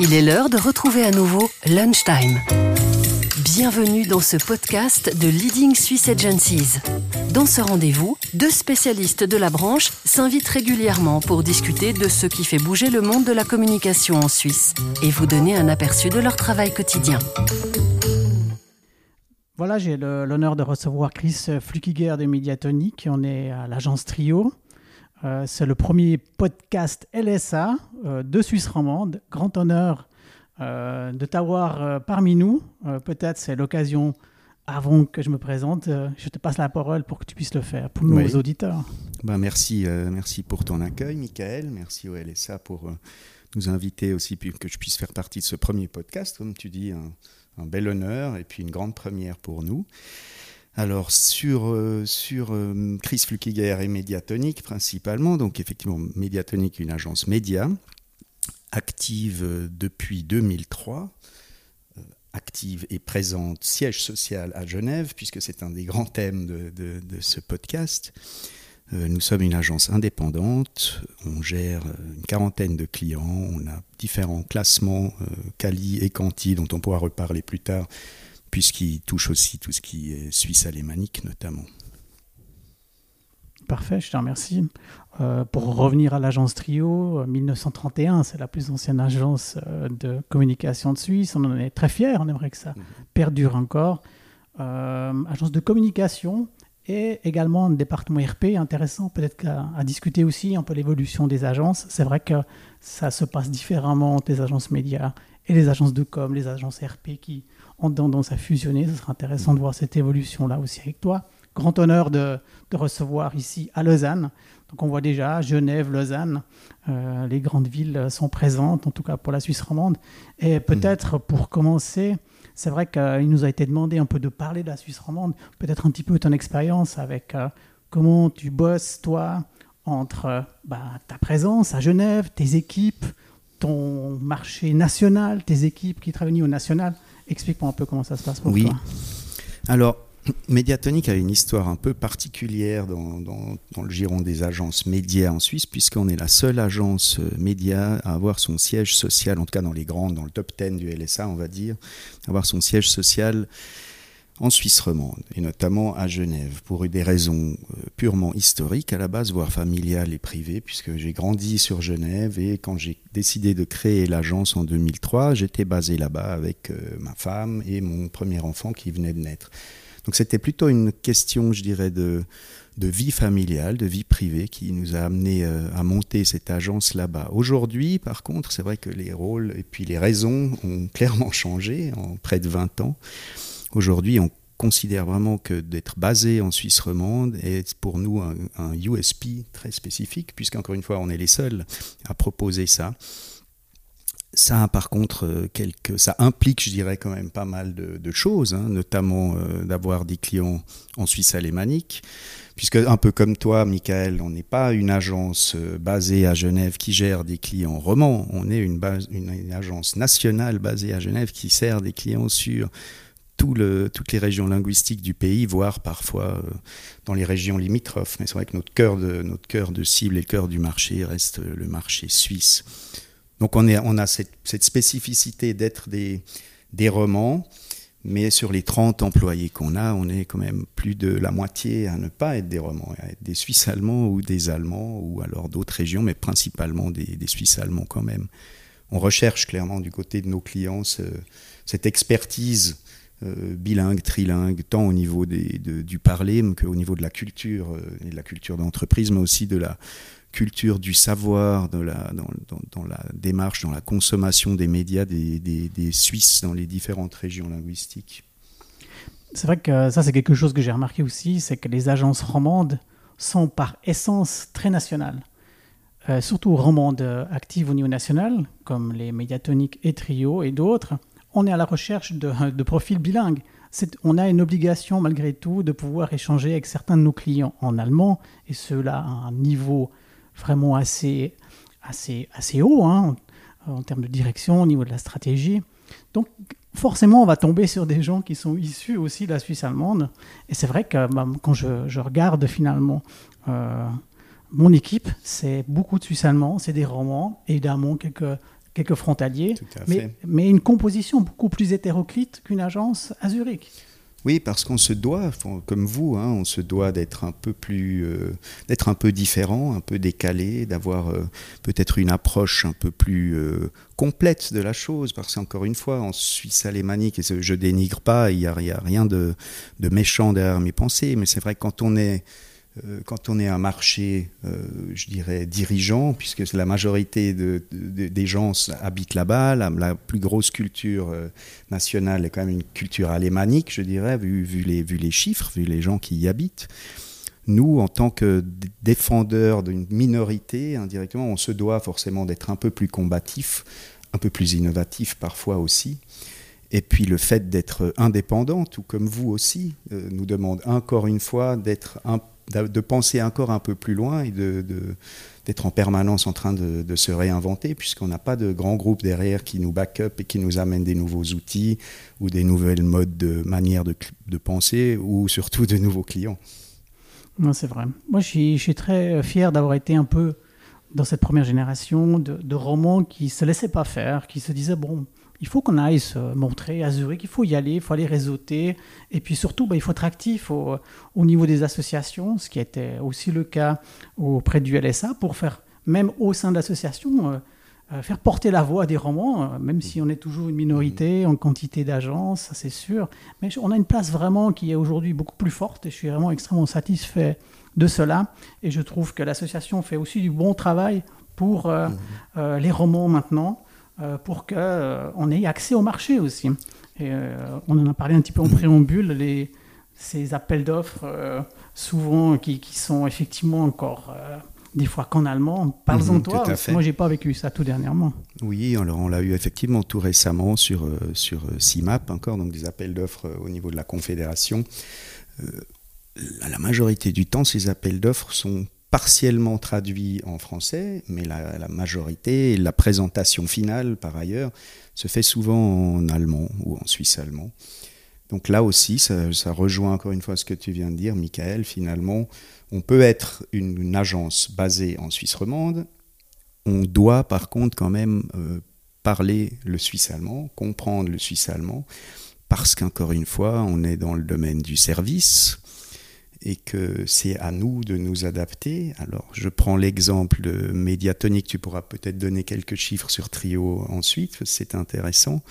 Il est l'heure de retrouver à nouveau Lunchtime. Bienvenue dans ce podcast de Leading Swiss Agencies. Dans ce rendez-vous, deux spécialistes de la branche s'invitent régulièrement pour discuter de ce qui fait bouger le monde de la communication en Suisse et vous donner un aperçu de leur travail quotidien. Voilà, j'ai l'honneur de recevoir Chris Flukiger de Mediatonic. On est à l'agence Trio. Euh, c'est le premier podcast LSA euh, de Suisse romande. Grand honneur euh, de t'avoir parmi nous. Peut-être c'est l'occasion, avant que je me présente, je te passe la parole pour que tu puisses le faire pour nos auditeurs. Ben merci, merci pour ton accueil, Michael. Merci au LSA pour nous inviter aussi, puis que je puisse faire partie de ce premier podcast. Comme tu dis, un bel honneur et puis une grande première pour nous. Alors sur, euh, euh, Chris Flukiger et Mediatonic principalement, donc effectivement Mediatonic, une agence média, active euh, depuis 2003, active et présente, siège social à Genève, puisque c'est un des grands thèmes de, de, ce podcast. nous sommes une agence indépendante, on gère une quarantaine de clients, on a différents classements, Cali et Canti, dont on pourra reparler plus tard, puisqu'il touche aussi tout ce qui est suisse alémanique notamment. Parfait, je te remercie. Euh, pour revenir à l'agence Trio, 1931, euh, c'est la plus ancienne agence euh, de communication de Suisse. On en est très fiers, on aimerait que ça mhm. perdure encore. agence de communication et également un département RP intéressant, peut-être qu'à à discuter aussi un peu l'évolution des agences. C'est vrai que ça se passe différemment entre les agences médias et les agences de com, les agences RP qui ont tendance à fusionner. Ce sera intéressant de voir cette évolution-là aussi avec toi. Grand honneur de, de, recevoir ici à Lausanne. Donc on voit déjà Genève, Lausanne, euh, les grandes villes sont présentes, en tout cas pour la Suisse romande. Et peut-être pour commencer, c'est vrai qu'il nous a été demandé un peu de parler de la Suisse romande, peut-être un petit peu ton expérience avec euh, comment tu bosses, toi, entre bah, ta présence à Genève, tes équipes, ton marché national, tes équipes qui travaillent au national. Explique-moi un peu comment ça se passe pour oui. toi. Alors, Mediatonic a une histoire un peu particulière dans, le giron des agences médias en Suisse, puisqu'on est la seule agence euh, média à avoir son siège social, en tout cas dans les grandes, dans le top 10 du LSA, on va dire, avoir son siège social en Suisse romande, et notamment à Genève, pour des raisons euh, purement historiques à la base, voire familiales et privées, puisque j'ai grandi sur Genève et quand j'ai décidé de créer l'agence en 2003, j'étais basé là-bas avec euh, ma femme et mon premier enfant qui venait de naître. Donc c'était plutôt une question, je dirais, de, vie familiale, de vie privée qui nous a amené euh, à monter cette agence là-bas. Aujourd'hui, par contre, c'est vrai que les rôles et puis les raisons ont clairement changé en près de 20 ans. Aujourd'hui, on considère vraiment que d'être basé en Suisse romande est pour nous un, USP très spécifique, puisqu'encore une fois, on est les seuls à proposer ça. Ça, par contre, euh, quelques, ça implique, je dirais, quand même pas mal de, choses, hein, notamment euh, d'avoir des clients en Suisse alémanique, puisque un peu comme toi, Michael, on n'est pas une agence euh, basée à Genève qui gère des clients romans, on est une, agence nationale basée à Genève qui sert des clients sur toutes les régions linguistiques du pays, voire parfois euh, dans les régions limitrophes. Mais c'est vrai que notre cœur, de, notre cœur de cible et le cœur du marché reste le marché suisse. Donc on, a cette, spécificité d'être des, des romans, mais sur les 30 employés qu'on a, on est quand même plus de la moitié à ne pas être des romans, à être des Suisses allemands ou des Allemands, ou alors d'autres régions, mais principalement des Suisses allemands quand même. On recherche clairement du côté de nos clients cette expertise euh, bilingue, trilingue, tant au niveau des, du parler qu'au niveau de la culture euh, et de la culture d'entreprise, mais aussi de la culture du savoir, de la, dans, la démarche, dans la consommation des médias des, des, des Suisses dans les différentes régions linguistiques. C'est vrai que ça, c'est quelque chose que j'ai remarqué aussi, c'est que les agences romandes sont par essence très nationales. Euh, surtout romandes actives au niveau national, comme les Médiatoniques et Trio et d'autres, on est à la recherche de, profils bilingues. On a une obligation malgré tout de pouvoir échanger avec certains de nos clients en allemand, et cela à un niveau vraiment assez, assez, assez haut hein, en, termes de direction, au niveau de la stratégie. Donc forcément, on va tomber sur des gens qui sont issus aussi de la Suisse allemande. Et c'est vrai que bah, quand je, regarde finalement euh, mon équipe, c'est beaucoup de Suisses allemands, c'est des romans, évidemment quelques quelques frontaliers, mais, mais, une composition beaucoup plus hétéroclite qu'une agence à Zurich. Oui, parce qu'on se doit, comme vous, hein, on se doit d'être un peu plus, euh, d'être un peu différent, un peu décalé, d'avoir euh, peut-être une approche un peu plus euh, complète de la chose. Parce qu'encore une fois, en Suisse alémanique, et je dénigre pas, il n'y a, a, rien de, de méchant derrière mes pensées, mais c'est vrai que quand on est quand on est un marché, euh, je dirais, dirigeant, puisque la majorité des gens habitent là-bas, la, plus grosse culture euh, nationale est quand même une culture alémanique, je dirais, vu, les, vu les chiffres, vu les gens qui y habitent. Nous, en tant que défendeurs d'une minorité, indirectement, on se doit forcément d'être un peu plus combatif, un peu plus innovatif parfois aussi. Et puis le fait d'être indépendant, tout comme vous aussi, nous demande encore une fois d'être un de penser encore un peu plus loin et d'être en permanence en train de, se réinventer, puisqu'on n'a pas de grands groupes derrière qui nous back up et qui nous amènent des nouveaux outils ou des nouvelles modes de manière de, penser ou surtout de nouveaux clients. Non, c'est vrai. Moi, je suis, je suis, très fier d'avoir été un peu dans cette première génération de, de romans qui ne se laissaient pas faire, qui se disaient, bon, il faut qu'on aille se montrer à Zurich, il faut y aller, il faut aller réseauter. Et puis surtout, bah, il faut être actif au, niveau des associations, ce qui était aussi le cas auprès du LSA, pour faire, même au sein de l'association, euh, euh, faire porter la voix des romans, euh, même si on est toujours une minorité en quantité d'agences, ça c'est sûr. Mais on a une place vraiment qui est aujourd'hui beaucoup plus forte et je suis vraiment extrêmement satisfait de cela. Et je trouve que l'association fait aussi du bon travail pour mmh. les romans maintenant. Euh, pour qu'on euh, ait accès au marché aussi. Et, euh, on en a parlé un petit peu en préambule, les, ces appels d'offres, souvent qui, qui, sont effectivement encore des fois qu'en allemand. Parle-en mhm, toi, parce que moi, j'ai pas vécu ça tout dernièrement. Oui, alors on l'a eu effectivement tout récemment sur, sur CIMAP, encore, donc des appels d'offres au niveau de la Confédération. la majorité du temps, ces appels d'offres sont partiellement traduit en français, mais la, majorité, la présentation finale par ailleurs, se fait souvent en allemand ou en suisse allemand. Donc là aussi, ça, rejoint encore une fois ce que tu viens de dire, Michael. Finalement, on peut être une, agence basée en Suisse romande. On doit par contre quand même euh, parler le suisse allemand, comprendre le suisse allemand, parce qu'encore une fois, on est dans le domaine du service et que c'est à nous de nous adapter. Alors, je prends l'exemple de Mediatonic, tu pourras peut-être donner quelques chiffres sur Trio ensuite, c'est intéressant.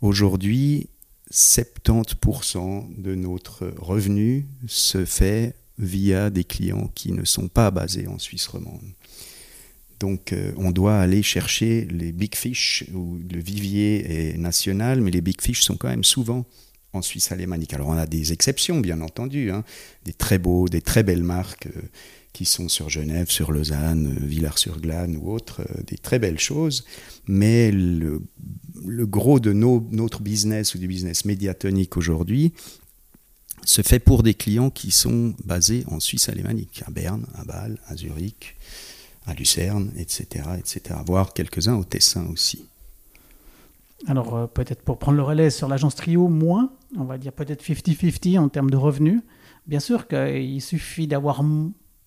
Aujourd'hui, 70% de notre revenu se fait via des clients qui ne sont pas basés en Suisse romande. Donc euh, on doit aller chercher les big fish, où le vivier est national, mais les big fish sont quand même souvent en Suisse alémanique. Alors on a des exceptions, bien entendu, hein. des très beaux, des très belles marques euh, qui sont sur Genève, sur Lausanne, euh, Villars-sur-Glane ou autres, euh, des très belles choses. Mais le, gros de notre business ou du business médiatonique aujourd'hui se fait pour des clients qui sont basés en Suisse alémanique, à Berne, à Bâle, à Zurich, à Lucerne, etc., etc. voire quelques-uns au Tessin aussi. Alors peut-être pour prendre le relais sur l'agence Trio, moins, on va dire peut-être 50-50 en termes de revenus. Bien sûr qu'il suffit d'avoir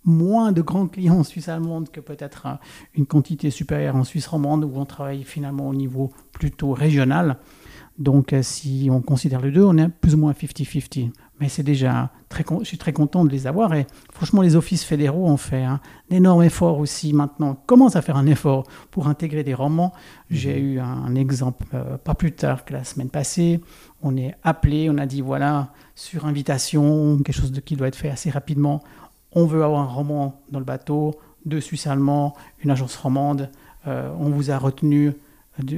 moins de grands clients en Suisse allemande que peut-être euh, une quantité supérieure en Suisse romande où on travaille finalement au niveau plutôt régional. Donc euh, si on considère les deux, on est plus ou moins 50-50. Mais c'est déjà très, je suis très content de les avoir et franchement les offices fédéraux ont fait un énorme effort aussi maintenant, commencent à faire un effort pour intégrer des romans. J'ai mhm. eu un, exemple euh, pas plus tard que la semaine passée. On est appelé, on a dit voilà, sur invitation, quelque chose de, qui doit être fait assez rapidement. On veut avoir un roman dans le bateau, deux Suisses allemands, une agence romande. Euh, on vous a retenu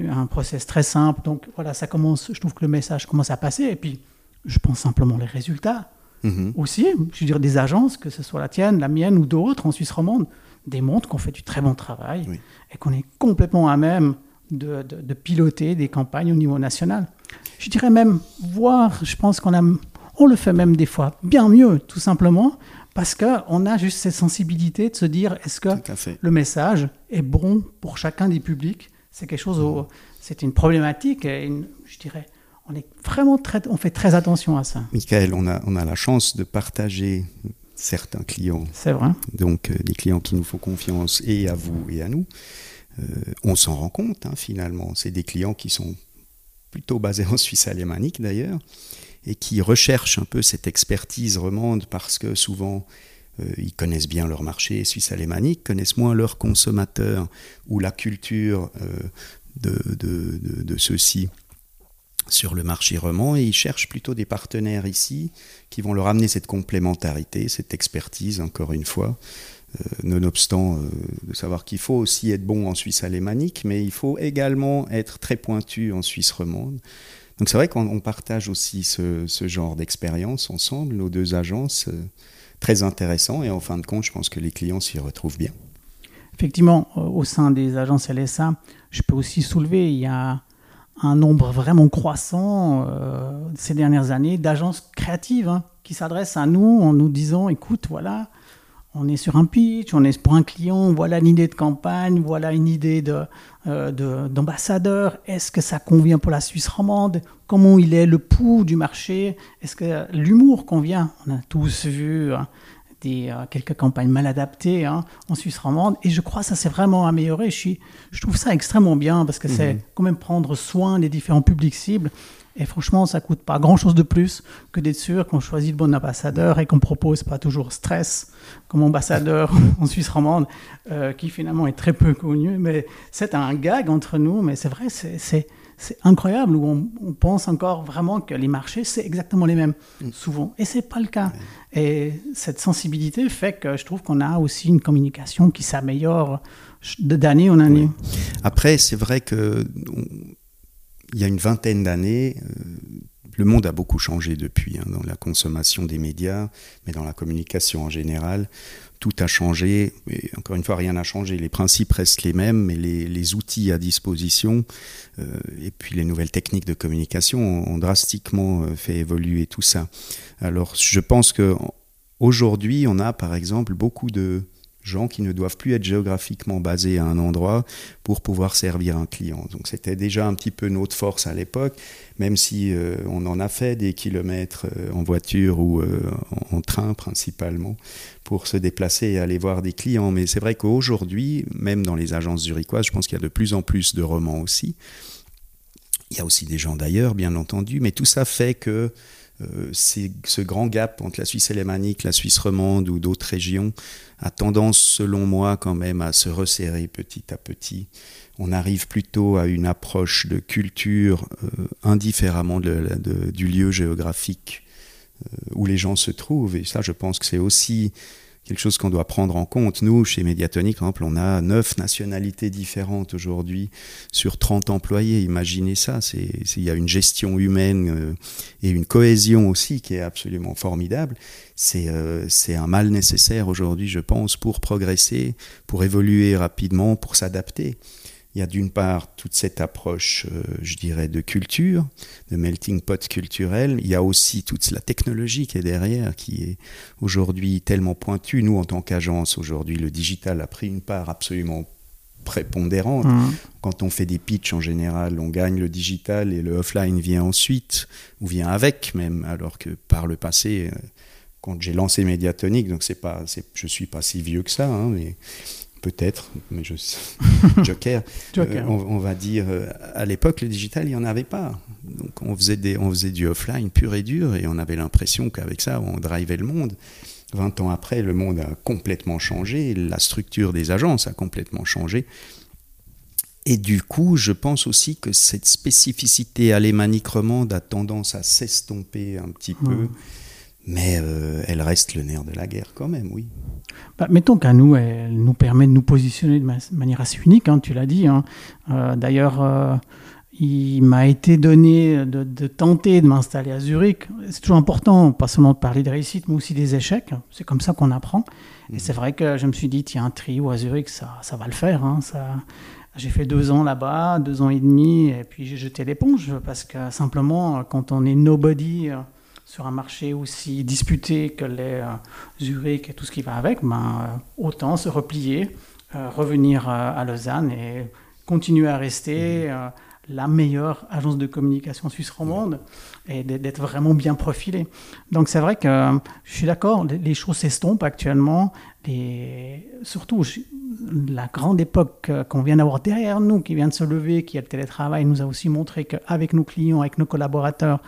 un process très simple. Donc voilà, ça commence, je trouve que le message commence à passer. Et puis, je pense simplement les résultats. Mhm. Aussi, je veux dire, des agences, que ce soit la tienne, la mienne ou d'autres en Suisse romande, démontrent qu'on fait du très bon travail et qu'on est complètement à même de, de, piloter des campagnes au niveau national. Je dirais même voir, je pense qu'on a, on le fait même des fois bien mieux, tout simplement, parce qu'on a juste cette sensibilité de se dire est-ce que le message est bon pour chacun des publics? C'est quelque chose, où, c'est une problématique, et je dirais, on est vraiment très, on fait très attention à ça. Michael, on a, on a la chance de partager certains clients. C'est vrai. Donc euh, des clients qui nous font confiance et à vous et à nous. on s'en rend compte hein, finalement. C'est des clients qui sont plutôt basés en Suisse alémanique d'ailleurs, et qui recherchent un peu cette expertise romande parce que souvent ils connaissent bien leur marché suisse alémanique, connaissent moins leurs consommateurs ou la culture de, de, de, de ceux-ci sur le marché roman et ils cherchent plutôt des partenaires ici qui vont leur amener cette complémentarité, cette expertise, encore une fois, euh, nonobstant euh, de savoir qu'il faut aussi être bon en Suisse alémanique, mais il faut également être très pointu en Suisse romande. Donc c'est vrai qu'on partage aussi ce, ce genre d'expérience ensemble, nos deux agences, euh, très intéressant et en fin de compte, je pense que les clients s'y retrouvent bien. Effectivement, au sein des agences LSA, je peux aussi soulever, il y a un nombre vraiment croissant euh, ces dernières années d'agences créatives hein, qui s'adressent à nous en nous disant écoute, voilà, on est sur un pitch, on est pour un client, voilà une idée de campagne, voilà une idée euh, d'ambassadeur, de, est-ce que ça convient pour la Suisse romande? Comment il est le pouls du marché? Est-ce que l'humour convient? On a tous vu hein, des, euh, quelques campagnes mal adaptées hein, en Suisse romande. Et je crois que ça s'est vraiment amélioré. Je, suis, je trouve ça extrêmement bien parce que c'est mhm. quand même prendre soin des différents publics cibles. Et franchement, ça coûte pas grand-chose de plus que d'être sûr qu'on choisit le bon ambassadeur et qu'on propose pas toujours stress comme ambassadeur en Suisse romande, euh, qui finalement est très peu connu. Mais c'est un gag entre nous, mais c'est vrai, c'est c'est incroyable où on, pense encore vraiment que les marchés, c'est exactement les mêmes, mm. souvent. Et c'est pas le cas. Et cette sensibilité fait que je trouve qu'on a aussi une communication qui s'améliore d'année en année. Après, c'est vrai que il y a une vingtaine d'années, euh, le monde a beaucoup changé depuis, hein, dans la consommation des médias, mais dans la communication en général tout a changé. Et encore une fois, rien n'a changé. Les principes restent les mêmes, mais les, outils à disposition euh, et puis les nouvelles techniques de communication ont, drastiquement euh, fait évoluer tout ça. Alors, je pense que aujourd'hui, on a par exemple beaucoup de gens qui ne doivent plus être géographiquement basés à un endroit pour pouvoir servir un client. Donc c'était déjà un petit peu notre force à l'époque, même si euh, on en a fait des kilomètres euh, en voiture ou euh, en, train principalement pour se déplacer et aller voir des clients. Mais c'est vrai qu'aujourd'hui, même dans les agences zurichoises, je pense qu'il y a de plus en plus de romans aussi. Il y a aussi des gens d'ailleurs, bien entendu, mais tout ça fait que euh, ce grand gap entre la Suisse alémanique, la Suisse romande ou d'autres régions a tendance, selon moi, quand même à se resserrer petit à petit. On arrive plutôt à une approche de culture euh, indifféremment du lieu géographique euh, où les gens se trouvent. Et ça, je pense que c'est aussi quelque chose qu'on doit prendre en compte. Nous, chez Mediatonic, par exemple, on a neuf nationalités différentes aujourd'hui sur 30 employés. Imaginez ça, il y a une gestion humaine euh, et une cohésion aussi qui est absolument formidable. Euh, c'est un mal nécessaire aujourd'hui, je pense, pour progresser, pour évoluer rapidement, pour s'adapter. Il y a d'une part toute cette approche, euh, je dirais, de culture, de melting pot culturel. Il y a aussi toute la technologie qui est derrière, qui est aujourd'hui tellement pointue. Nous, en tant qu'agence, aujourd'hui, le digital a pris une part absolument prépondérante. Mmh. Quand on fait des pitchs, en général, on gagne le digital et le offline vient ensuite, ou vient avec même, alors que par le passé, euh, quand j'ai lancé Mediatonic, donc c'est pas, je suis pas si vieux que ça, hein, mais peut-être, mais je Joker, euh, on, va dire, euh, à l'époque, le digital, il n'y en avait pas. Donc on faisait, des, on faisait du offline pur et dur, et on avait l'impression qu'avec ça, on drivait le monde. 20 ans après, le monde a complètement changé, la structure des agences a complètement changé. Et du coup, je pense aussi que cette spécificité alémanique romande a tendance à s'estomper un petit peu. Mais euh, elle reste le nerf de la guerre quand même, oui. Bah, mettons qu'à nous, elle nous permet de nous positionner de manière assez unique, hein, tu l'as dit. Hein. Euh, d'ailleurs, euh, il m'a été donné de, tenter de m'installer à Zurich. C'est toujours important, pas seulement de parler des réussites, mais aussi des échecs. C'est comme ça qu'on apprend. Et mmh. c'est vrai que je me suis dit, tiens, un trio à Zurich, ça, ça va le faire. Hein, ça... J'ai fait deux ans là-bas, deux ans et demi, et puis j'ai jeté l'éponge parce que simplement, quand on est nobody sur un marché aussi disputé que les euh, Zurich et tout ce qui va avec, ben, euh, autant se replier, euh, revenir à Lausanne et continuer à rester. Mmh. la meilleure agence de communication suisse romande et d'être vraiment bien profilé. Donc c'est vrai que je suis d'accord, les choses s'estompent actuellement. Les, surtout, la grande époque qu'on vient d'avoir derrière nous, qui vient de se lever, qui est le télétravail, nous a aussi montré qu'avec nos clients, avec nos collaborateurs,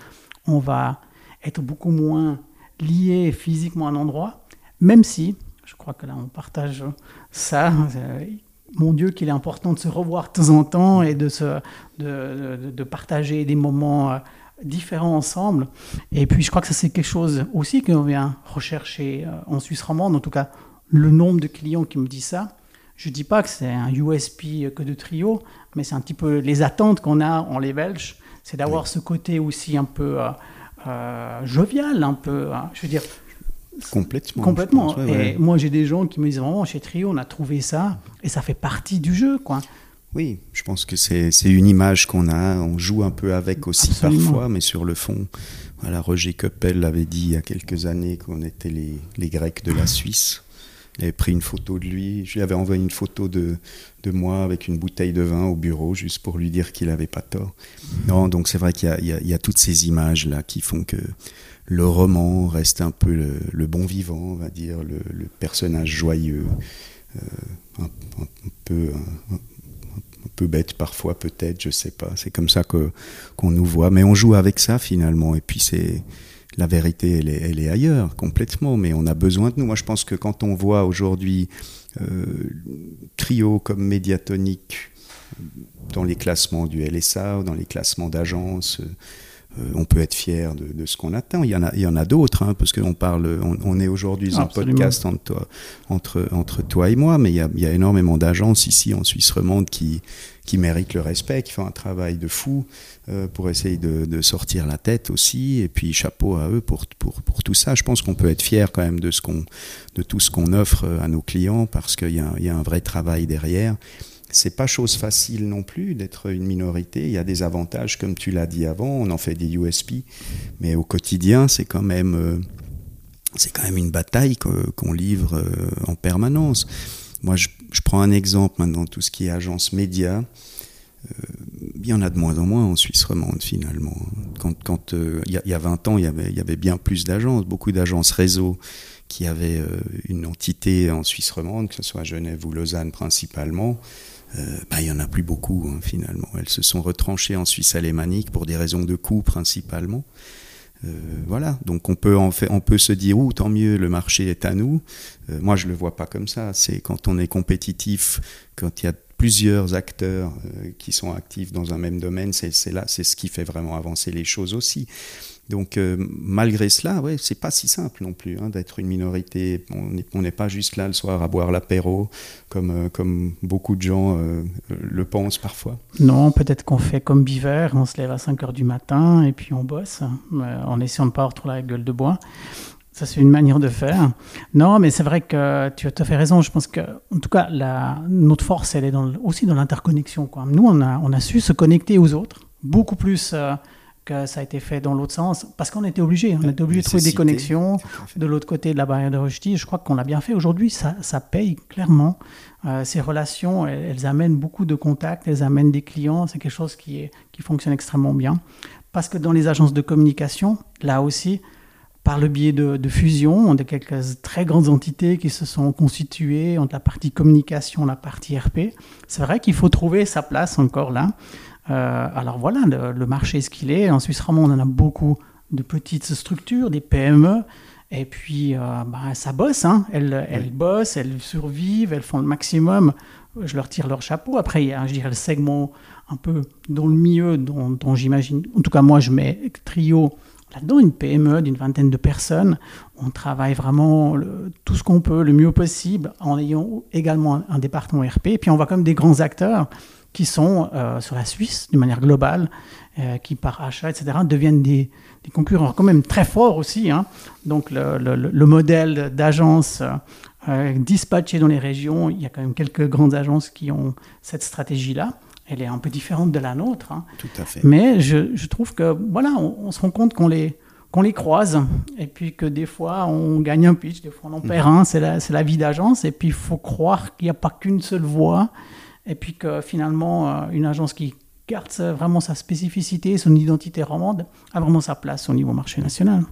on va être beaucoup moins liés physiquement à un endroit, même si, je crois que là on partage ça, euh, mon Dieu, qu'il est important de se revoir de temps en temps et de, se, de, de, partager des moments euh, différents ensemble. Et puis, je crois que ça, c'est quelque chose aussi qu'on vient rechercher euh, en Suisse romande. En tout cas, le nombre de clients qui me disent ça. Je ne dis pas que c'est un USP que de trio, mais c'est un petit peu les attentes qu'on a en les Belges. C'est d'avoir ce côté aussi un peu euh, jovial, un peu. Hein. je veux dire, Complètement. Complètement. et moi, j'ai des gens qui me disent vraiment, chez Trio, on a trouvé ça, et ça fait partie du jeu, quoi. Oui, je pense que c'est une image qu'on a, on joue un peu avec aussi parfois, mais sur le fond, voilà, Roger Coppel l'avait dit il y a quelques années qu'on était les, les, Grecs de la Suisse. Il avait pris une photo de lui, je lui avais envoyé une photo de, de moi avec une bouteille de vin au bureau, juste pour lui dire qu'il n'avait pas tort. Non, donc c'est vrai qu'il y, y, y, a toutes ces images-là qui font que le roman reste un peu le, bon vivant, on va dire, le, personnage joyeux, euh, un, peu, un, peu bête parfois peut-être, je sais pas. C'est comme ça que qu'on nous voit, mais on joue avec ça finalement. Et puis c'est la vérité, elle est, ailleurs complètement, mais on a besoin de nous. Moi, je pense que quand on voit aujourd'hui euh, trio comme médiatonique dans les classements du LSA ou dans les classements d'agences. Euh, on peut être fier de, ce qu'on atteint. Il y en a, il y en a d'autres, hein, parce qu'on parle, on, est aujourd'hui un podcast entre toi, entre, entre toi et moi, mais il y a, il y a énormément d'agences ici en Suisse romande qui, qui méritent le respect, qui font un travail de fou euh, pour essayer de, de, sortir la tête aussi. Et puis chapeau à eux pour, pour, pour tout ça. Je pense qu'on peut être fier quand même de, ce qu'on, de tout ce qu'on offre à nos clients parce qu'il y, y, a un vrai travail derrière c'est pas chose facile non plus d'être une minorité. Il y a des avantages, comme tu l'as dit avant, on en fait des USP, mais au quotidien, c'est quand même, euh, c'est quand même une bataille qu'on livre euh, en permanence. Moi, je, prends un exemple maintenant, tout ce qui est agence média. Euh, il y en a de moins en moins en Suisse romande finalement. Quand, il, y a, 20 ans, il y avait, il y avait bien plus d'agences, beaucoup d'agences réseau qui avaient une entité en Suisse romande, que ce soit Genève ou Lausanne principalement. Euh, bah, il n'y en a plus beaucoup hein, finalement. Elles se sont retranchées en Suisse alémanique pour des raisons de coût principalement. Euh, voilà, donc on peut, en fait, on peut se dire, ou tant mieux, le marché est à nous. Euh, moi, je le vois pas comme ça. C'est quand on est compétitif, quand il y a plusieurs acteurs qui sont actifs dans un même domaine, c'est là, c'est ce qui fait vraiment avancer les choses aussi. Donc euh, malgré cela, ouais, c'est pas si simple non plus hein, d'être une minorité. On n'est pas juste là le soir à boire l'apéro comme, euh, comme beaucoup de gens euh, le pensent parfois. Non, peut-être qu'on fait comme Biver, on se lève à 5 heures du matin et puis on bosse en essayant de ne pas retrouver la gueule de bois. Ça, c'est une manière de faire. Non, mais c'est vrai que tu as tout à fait raison. Je pense que, en tout cas, notre force, elle est aussi dans l'interconnexion. Nous, on a su se connecter aux autres, beaucoup plus que ça a été fait dans l'autre sens, parce qu'on était obligé, on était obligé de trouver des connexions de l'autre côté de la barrière de Rushdie. Je crois qu'on l'a bien fait. Aujourd'hui, ça, ça, paye clairement. Euh, ces relations, elles, amènent beaucoup de contacts, elles amènent des clients. C'est quelque chose qui, est, qui fonctionne extrêmement bien. Parce que dans les agences de communication, là aussi, par le biais de, de fusion, on a quelques très grandes entités qui se sont constituées entre la partie communication, la partie RP. C'est vrai qu'il faut trouver sa place encore là. Euh, alors voilà, le, marché est ce qu'il est. En Suisse romande, on en a beaucoup de petites structures, des PME. Et puis, euh, bah, ça bosse, hein. elles, elles bossent, elles survivent, elles font le maximum. Je leur tire leur chapeau. Après, il y a, je dirais, le segment un peu dans le milieu dont, j'imagine, en tout cas moi, je mets Trio là-dedans, une PME d'une vingtaine de personnes. On travaille vraiment tout ce qu'on peut, le mieux possible, en ayant également un, département RP. Et puis, on voit comme des grands acteurs qui sont euh, sur la Suisse d'une manière globale, euh, qui par achat, etc., deviennent des, concurrents quand même très forts aussi. Hein. Donc le, le, modèle d'agence euh, dispatchée dans les régions, il y a quand même quelques grandes agences qui ont cette stratégie-là. Elle est un peu différente de la nôtre. Hein. Tout à fait. Mais je, je trouve que voilà, on, se rend compte qu'on les qu'on les croise et puis que des fois on gagne un pitch, des fois on en perd mhm. un, c'est la, la, vie d'agence et puis il faut croire qu'il n'y a pas qu'une seule voie et puis que finalement, euh, une agence qui, garde vraiment sa spécificité, son identité romande, a vraiment sa place au niveau marché national.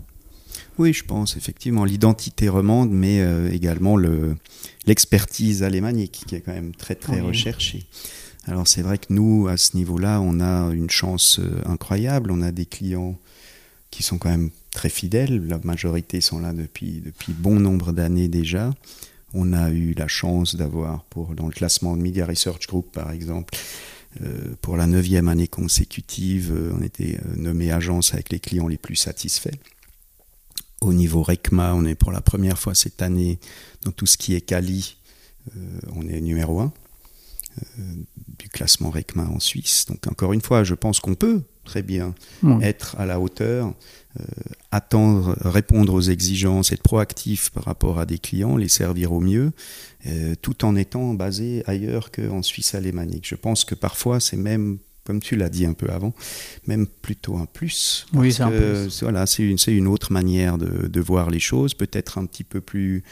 Oui, je pense effectivement l'identité romande, mais euh, également l'expertise alémanique qui est quand même très très recherchée. Alors c'est vrai que nous, à ce niveau-là, on a une chance euh, incroyable. On a des clients qui sont quand même très fidèles. La majorité sont là depuis, depuis bon nombre d'années déjà. On a eu la chance d'avoir, pour dans le classement de Media Research Group par exemple, euh, pour la neuvième année consécutive, euh, on était nommé agence avec les clients les plus satisfaits. Au niveau RECMA, on est pour la première fois cette année dans tout ce qui est Cali, on est numéro un. Euh, du classement RECMA en Suisse. Donc encore une fois, je pense qu'on peut très bien être à la hauteur, euh, attendre, répondre aux exigences, être proactif par rapport à des clients, les servir au mieux, euh, tout en étant basé ailleurs qu'en Suisse alémanique. Je pense que parfois c'est même comme tu l'as dit un peu avant, même plutôt un plus. Oui, c'est un plus. Voilà, c'est une, une, autre manière de, de, voir les choses, peut-être un petit peu plus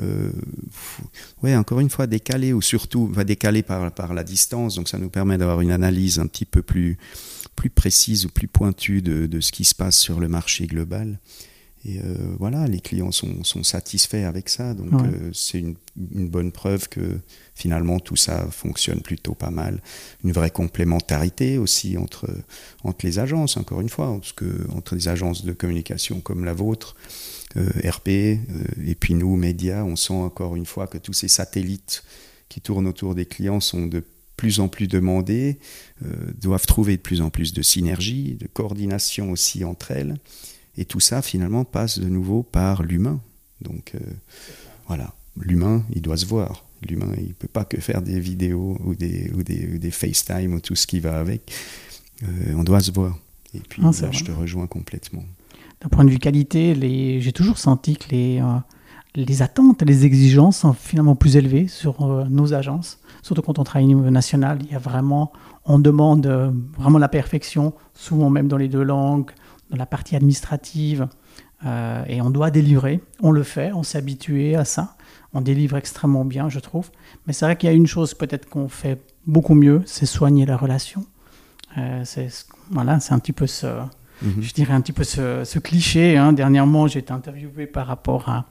euh, ouais, encore une fois, décalé, ou surtout va décaler par, par la distance, donc ça nous permet d'avoir une analyse un petit peu plus, plus précise ou plus pointue de, de ce qui se passe sur le marché global. Et euh, voilà, les clients sont, sont, satisfaits avec ça, donc euh, c'est une, une, bonne preuve que finalement tout ça fonctionne plutôt pas mal. Une vraie complémentarité aussi entre, entre les agences, encore une fois, parce que entre les agences de communication comme la vôtre, euh, RP, et puis nous, médias, on sent encore une fois que tous ces satellites qui tournent autour des clients sont de plus en plus demandés, euh, doivent trouver de plus en plus de synergie, de coordination aussi entre elles. Et tout ça, finalement, passe de nouveau par l'humain. Donc, voilà, l'humain, il doit se voir. L'humain, il ne peut pas que faire des vidéos ou des, ou des, des FaceTime ou tout ce qui va avec. on doit se voir. Et puis, ah, je te rejoins complètement d'un point de vue qualité, j'ai toujours senti que les, euh, les attentes les exigences sont finalement plus élevées sur euh, nos agences. Surtout quand on travaille au niveau national, il y a vraiment, on demande euh, vraiment la perfection, souvent même dans les deux langues, dans la partie administrative, et on doit délivrer. On le fait, on s'est habitué à ça. On délivre extrêmement bien, je trouve. Mais c'est vrai qu'il y a une chose peut-être qu'on fait beaucoup mieux, c'est soigner la relation. c'est voilà, c'est un petit peu ce, Mhm. je dirais un petit peu ce, cliché. Hein. Dernièrement, j'ai été interviewé par rapport à,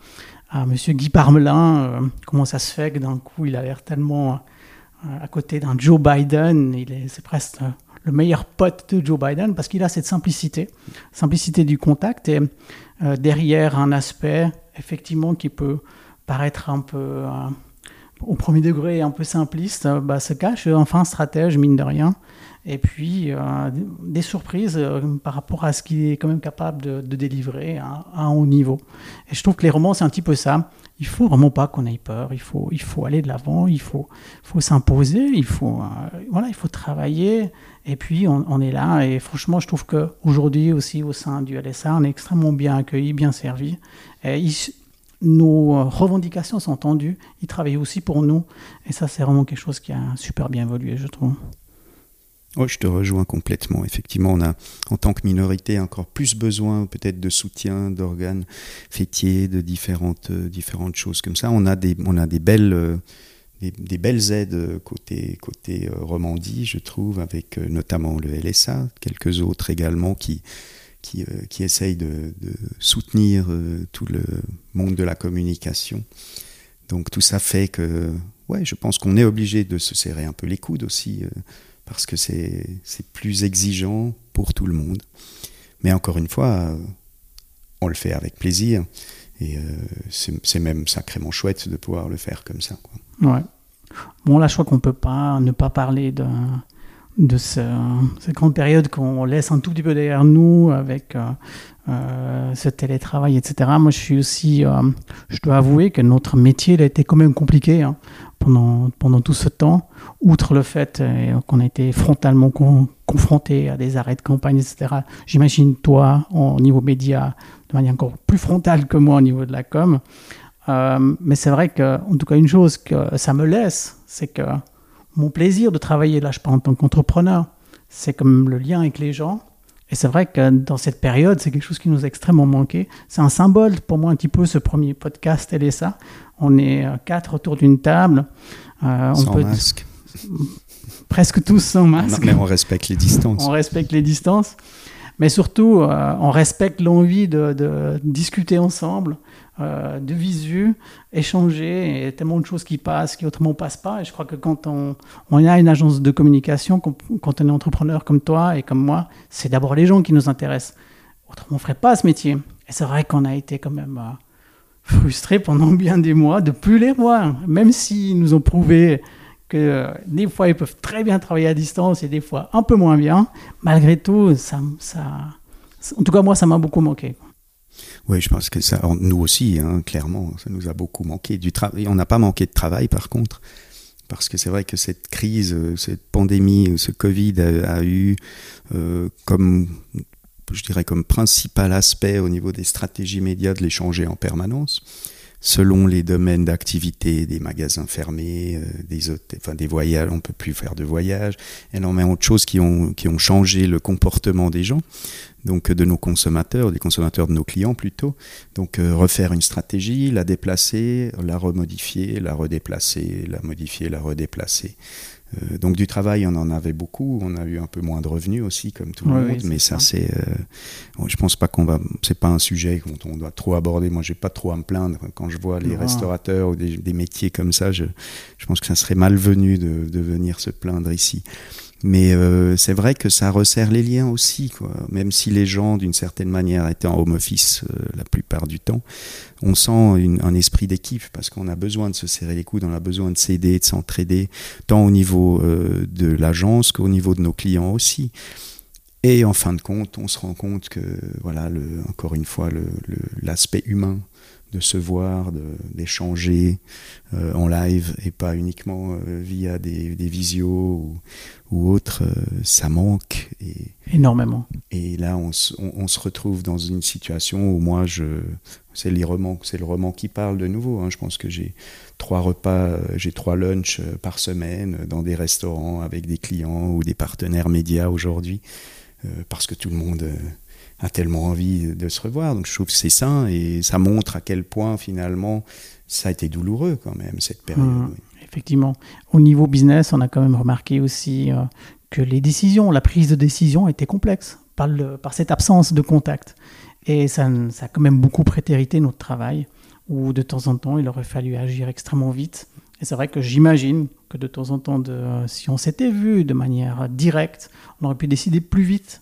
à Monsieur Guy Parmelin. Euh, comment ça se fait que d'un coup, il a l'air tellement euh, à côté d'un Joe Biden. Il est, c'est presque le meilleur pote de Joe Biden parce qu'il a cette simplicité, simplicité du contact et euh, derrière un aspect effectivement qui peut paraître un peu au premier degré un peu simpliste, bah, se cache enfin stratège mine de rien et puis euh, des surprises euh, par rapport à ce qu'il est quand même capable de, délivrer à, un haut niveau. Et je trouve que les romans, c'est un petit peu ça. Il faut vraiment pas qu'on ait peur, il faut, il faut aller de l'avant, il faut, faut s'imposer, il, faut, euh, voilà, il faut travailler, et puis on, est là. Et franchement, je trouve qu'aujourd'hui aussi, au sein du LSA, on est extrêmement bien accueillis, bien servis. Et nos revendications sont entendues, ils travaillent aussi pour nous, et ça, c'est vraiment quelque chose qui a super bien évolué, je trouve. Oh, je te rejoins complètement. Effectivement, on a, en tant que minorité, encore plus besoin peut-être de soutien, d'organes fêtiers, de différentes, euh, différentes choses comme ça. On a des, on a des belles, euh, des, belles aides côté, côté euh, Romandie, je trouve, avec notamment le LSA, quelques autres également qui, qui, qui essayent de, de soutenir tout le monde de la communication. Donc tout ça fait que, ouais, je pense qu'on est obligé de se serrer un peu les coudes aussi parce que c'est plus exigeant pour tout le monde. Mais encore une fois, on le fait avec plaisir. Et euh, c'est même sacrément chouette de pouvoir le faire comme ça. Ouais. Bon, là, je crois qu'on ne peut pas ne pas parler de, de ce, cette grande période qu'on laisse un tout petit peu derrière nous avec euh, euh, ce télétravail, etc. Moi, je suis aussi, je dois avouer que notre métier a été quand même compliqué. Hein pendant, pendant tout ce temps, outre le fait euh, qu'on a été frontalement confronté à des arrêts de campagne, etc. J'imagine toi, au niveau média, de manière encore plus frontale que moi au niveau de la com. Euh, mais c'est vrai que, en tout cas, une chose que ça me laisse, c'est que mon plaisir de travailler là, je parle en tant qu'entrepreneur, c'est comme le lien avec les gens. Et c'est vrai que dans cette période, c'est quelque chose qui nous a extrêmement manqué. C'est un symbole pour moi un petit peu ce premier podcast LSA. On est euh, quatre autour d'une table. Euh, on Sans masque. presque tous sans masque. mais on respecte les distances. on respecte les distances. Mais surtout, euh, on respecte l'envie de, discuter ensemble, euh, de visu, échanger. Il y a tellement de choses qui passent, qui autrement passent pas. Et je crois que quand on, on a une agence de communication, quand on est entrepreneur comme toi et comme moi, c'est d'abord les gens qui nous intéressent. Autrement, on ne ferait pas ce métier. Et c'est vrai qu'on a été quand même euh, frustrés pendant bien des mois de plus les voir, même s'ils nous ont prouvé euh, des fois ils peuvent très bien travailler à distance et des fois un peu moins bien. Malgré tout, ça, ça en tout cas moi, ça m'a beaucoup manqué. Oui, je pense que ça, nous aussi, hein, clairement, ça nous a beaucoup manqué. Du travail, on n'a pas manqué de travail, par contre, parce que c'est vrai que cette crise, euh, cette pandémie, ce Covid a, eu euh, comme je dirais comme principal aspect au niveau des stratégies médias de les changer en permanence selon les domaines d'activité, des magasins fermés, euh, des hôtels, enfin des voyages, on peut plus faire de voyages, énormément de choses qui ont, qui ont changé le comportement des gens, donc de nos consommateurs, des consommateurs de nos clients plutôt. Donc euh, refaire une stratégie, la déplacer, la remodifier, la redéplacer, la modifier, la redéplacer. Euh, donc du travail, on en avait beaucoup. On a eu un peu moins de revenus aussi, comme tout le monde. mais ça, c'est, euh, je pense pas qu'on va. C'est pas un sujet dont on doit trop aborder. Moi, j'ai pas trop à me plaindre quand je vois les restaurateurs ou des, métiers comme ça. Je, je, pense que ça serait malvenu de, de venir se plaindre ici. Mais euh, c'est vrai que ça resserre les liens aussi, quoi. Même si les gens, d'une certaine manière, étaient en home office euh, la plupart du temps, on sent un esprit d'équipe parce qu'on a besoin de se serrer les coudes, on a besoin de s'aider, de s'entraider, tant au niveau euh, de l'agence qu'au niveau de nos clients aussi. Et en fin de compte, on se rend compte que, voilà, encore une fois, l'aspect humain de se voir, d'échanger euh, en live et pas uniquement euh, via des, des visios ou, ou autres, euh, ça manque. Et, Énormément. Et là, on, on, se retrouve dans une situation où moi, je, c'est les romans, c'est le roman qui parle de nouveau. Hein. Je pense que j'ai trois repas, j'ai trois lunchs par semaine dans des restaurants avec des clients ou des partenaires médias aujourd'hui, parce que tout le monde a tellement envie de se revoir. Donc je trouve que c'est sain et ça montre à quel point finalement ça a été douloureux quand même cette période. Mmh, effectivement. Au niveau business, on a quand même remarqué aussi euh, que les décisions, la prise de décision était complexe par, le, par cette absence de contact. Et ça, ça, a quand même beaucoup prétérité notre travail, où de temps en temps, il aurait fallu agir extrêmement vite. Et c'est vrai que j'imagine que de temps en temps, de, si on s'était vu de manière directe, on aurait pu décider plus vite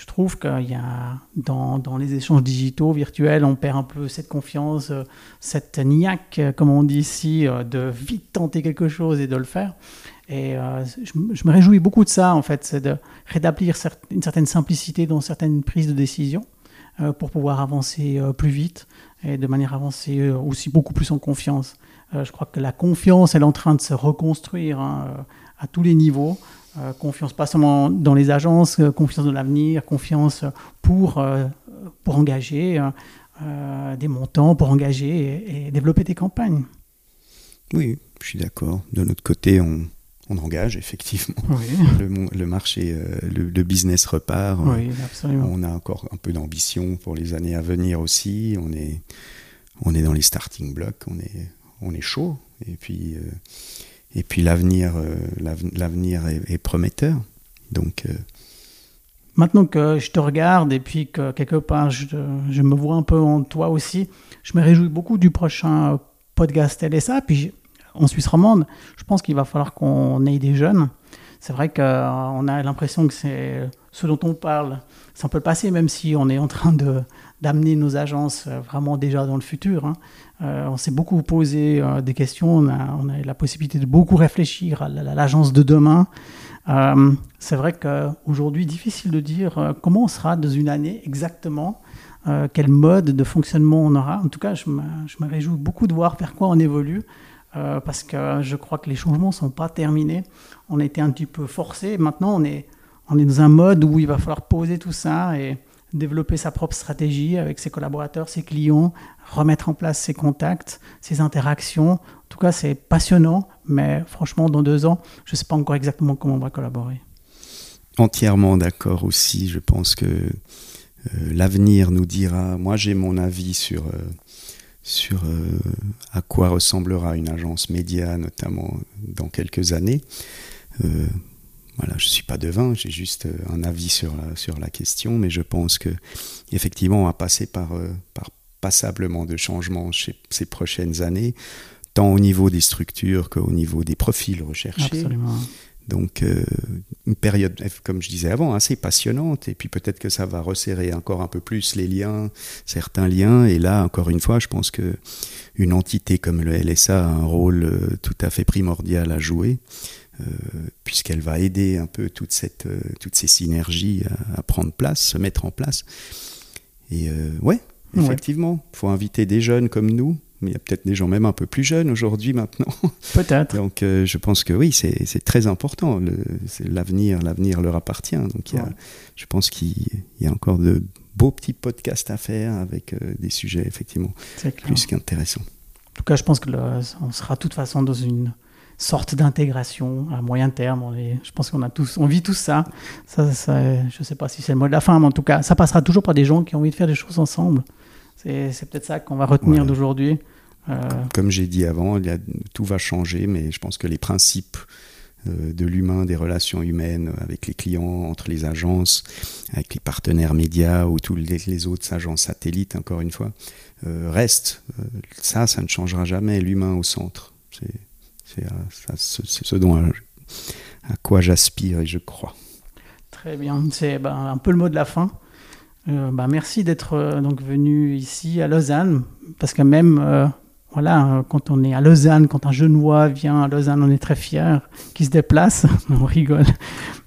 je trouve qu'il y a dans, les échanges digitaux, virtuels, on perd un peu cette confiance, euh, cette niaque, euh, comme on dit ici, euh, de vite tenter quelque chose et de le faire. Et je, me réjouis beaucoup de ça, en fait, c'est de rétablir une certaine simplicité dans certaines prises de décision pour pouvoir avancer plus vite et de manière avancée aussi beaucoup plus en confiance. je crois que la confiance, elle est en train de se reconstruire hein, à tous les niveaux. Euh, confiance pas seulement dans les agences, euh, confiance dans l'avenir, confiance pour, euh, pour engager des montants, pour engager et, développer des campagnes. Oui, je suis d'accord. De notre côté, on, on engage effectivement. Le, marché, le, business repart. Oui, absolument. On a encore un peu d'ambition pour les années à venir aussi. On est, on est dans les starting blocks, on est, on est chaud. Et puis, et puis l'avenir, euh, l'avenir est, prometteur. Donc euh, Maintenant que je te regarde et puis que quelque part je, me vois un peu en toi aussi, je me réjouis beaucoup du prochain podcast LSA. Puis en Suisse romande, je pense qu'il va falloir qu'on ait des jeunes. C'est vrai qu'on a l'impression que c'est ce dont on parle, c'est un peu le passé, même si on est en train de, d'amener nos agences vraiment déjà dans le futur. Hein. Euh, on s'est beaucoup posé euh, des questions, on a, a, la possibilité de beaucoup réfléchir à l'agence de demain. Euh, c'est vrai qu'aujourd'hui, difficile de dire comment on sera dans une année exactement, quel mode de fonctionnement on aura. En tout cas, je me, réjouis beaucoup de voir vers quoi on évolue. parce que je crois que les changements ne sont pas terminés. On été un petit peu forcé. Maintenant, on est, on est dans un mode où il va falloir poser tout ça et, développer sa propre stratégie avec ses collaborateurs, ses clients, remettre en place ses contacts, ses interactions. En tout cas, c'est passionnant, mais franchement, dans deux ans, je ne sais pas encore exactement comment on va collaborer. Entièrement d'accord aussi. Je pense que euh, l'avenir nous dira. Moi, j'ai mon avis sur, euh, sur euh, à quoi ressemblera une agence média, notamment dans quelques années. Voilà, je suis pas devin, j'ai juste un avis sur la, sur la question, mais je pense que effectivement, on va passer par, par passablement de changements ces prochaines années, tant au niveau des structures qu'au niveau des profils recherchés. Absolument. Donc euh, une période, comme je disais avant, assez passionnante. Et puis peut-être que ça va resserrer encore un peu plus les liens, certains liens. Et là, encore une fois, je pense que une entité comme le LSA a un rôle euh, tout à fait primordial à jouer, euh, puisqu'elle va aider un peu toute cette, toutes ces synergies à, prendre place, se mettre en place. Et ouais, effectivement, il faut inviter des jeunes comme nous mais il y a peut-être des gens même un peu plus jeunes aujourd'hui maintenant. Peut-être. Donc euh, je pense que oui, c'est très important. L'avenir l'avenir leur appartient. Donc je pense qu'il y a encore de beaux petits podcasts à faire avec euh, des sujets effectivement plus qu'intéressants. En tout cas, je pense que on sera de toute façon dans une sorte d'intégration à moyen terme. On je pense qu'on a tous, on vit tout ça. ça, ça je ne sais pas si c'est le mot de la fin, mais en tout cas, ça passera toujours par des gens qui ont envie de faire des choses ensemble. C'est peut-être ça qu'on va retenir d'aujourd'hui. Euh, Comme j'ai dit avant, il y a, tout va changer, mais je pense que les principes euh, de l'humain, des relations humaines avec les clients, entre les agences, avec les partenaires médias ou tous les, autres agences satellites, encore une fois, euh, restent. ça, ça ne changera jamais, l'humain au centre. C'est ce dont à, quoi j'aspire et je crois. Très bien, c'est ben, un peu le mot de la fin. Ben, merci d'être donc venu ici à Lausanne, parce que même voilà, euh, quand on est à Lausanne, quand un Genevois vient à Lausanne, on est très fier qu'il se déplace. on rigole.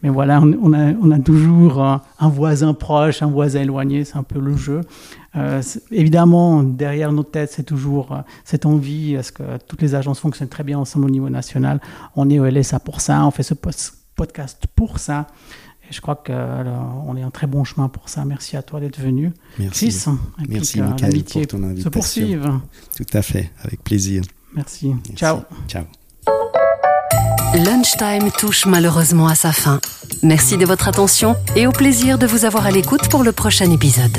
Mais voilà, on, a, toujours euh, un voisin proche, un voisin éloigné, c'est un peu le jeu. Euh, évidemment, derrière nos têtes, c'est toujours cette envie, est-ce que toutes les agences fonctionnent très bien ensemble au niveau national? On est au LSA pour ça, on fait ce podcast pour ça je crois qu'on est en très bon chemin pour ça. Merci à toi d'être venu. Merci. Merci, Michael, pour ton invitation. se poursuive. Tout à fait, avec plaisir. Merci. Ciao. Ciao. Lunchtime touche malheureusement à sa fin. Merci de votre attention et au plaisir de vous avoir à l'écoute pour le prochain épisode.